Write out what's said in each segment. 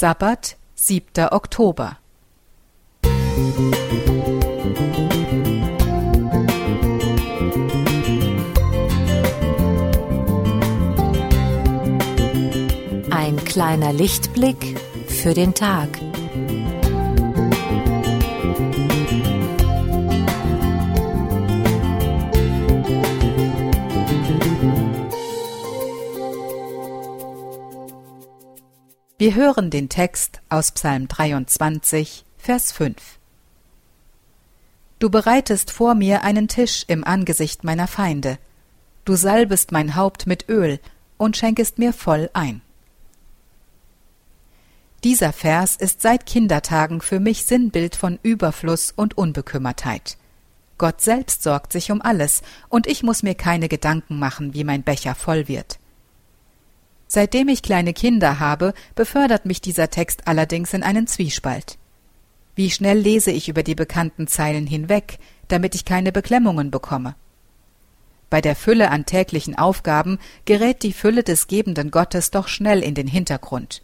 Sabbat, 7. Oktober. Ein kleiner Lichtblick für den Tag. Wir hören den Text aus Psalm 23, Vers 5. Du bereitest vor mir einen Tisch im Angesicht meiner Feinde. Du salbest mein Haupt mit Öl und schenkest mir voll ein. Dieser Vers ist seit Kindertagen für mich Sinnbild von Überfluss und Unbekümmertheit. Gott selbst sorgt sich um alles, und ich muss mir keine Gedanken machen, wie mein Becher voll wird. Seitdem ich kleine Kinder habe, befördert mich dieser Text allerdings in einen Zwiespalt. Wie schnell lese ich über die bekannten Zeilen hinweg, damit ich keine Beklemmungen bekomme? Bei der Fülle an täglichen Aufgaben gerät die Fülle des gebenden Gottes doch schnell in den Hintergrund.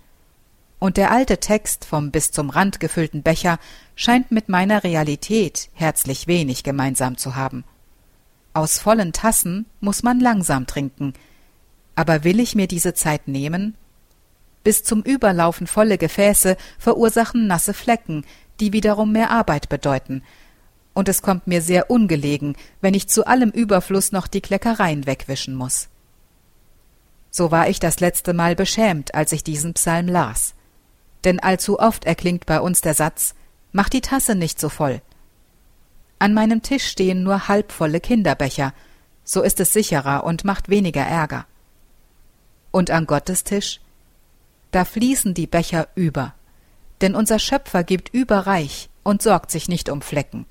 Und der alte Text vom bis zum Rand gefüllten Becher scheint mit meiner Realität herzlich wenig gemeinsam zu haben. Aus vollen Tassen muss man langsam trinken, aber will ich mir diese Zeit nehmen? Bis zum Überlaufen volle Gefäße verursachen nasse Flecken, die wiederum mehr Arbeit bedeuten, und es kommt mir sehr ungelegen, wenn ich zu allem Überfluss noch die Kleckereien wegwischen muss. So war ich das letzte Mal beschämt, als ich diesen Psalm las. Denn allzu oft erklingt bei uns der Satz Mach die Tasse nicht so voll. An meinem Tisch stehen nur halbvolle Kinderbecher, so ist es sicherer und macht weniger Ärger. Und an Gottes Tisch? Da fließen die Becher über. Denn unser Schöpfer gibt überreich und sorgt sich nicht um Flecken.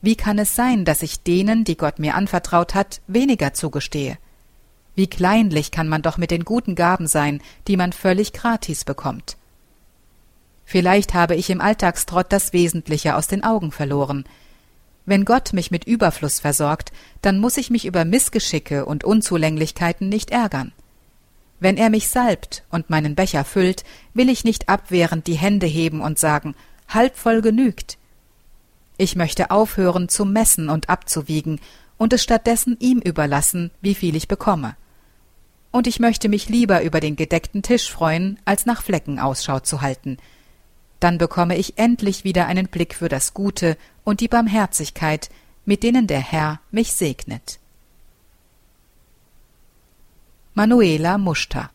Wie kann es sein, dass ich denen, die Gott mir anvertraut hat, weniger zugestehe? Wie kleinlich kann man doch mit den guten Gaben sein, die man völlig gratis bekommt. Vielleicht habe ich im Alltagstrott das Wesentliche aus den Augen verloren. Wenn Gott mich mit Überfluss versorgt, dann muss ich mich über Missgeschicke und Unzulänglichkeiten nicht ärgern. Wenn er mich salbt und meinen Becher füllt, will ich nicht abwehrend die Hände heben und sagen, halb voll genügt. Ich möchte aufhören zu messen und abzuwiegen und es stattdessen ihm überlassen, wie viel ich bekomme. Und ich möchte mich lieber über den gedeckten Tisch freuen, als nach Flecken Ausschau zu halten. Dann bekomme ich endlich wieder einen Blick für das Gute und die Barmherzigkeit, mit denen der Herr mich segnet. Manuela Muster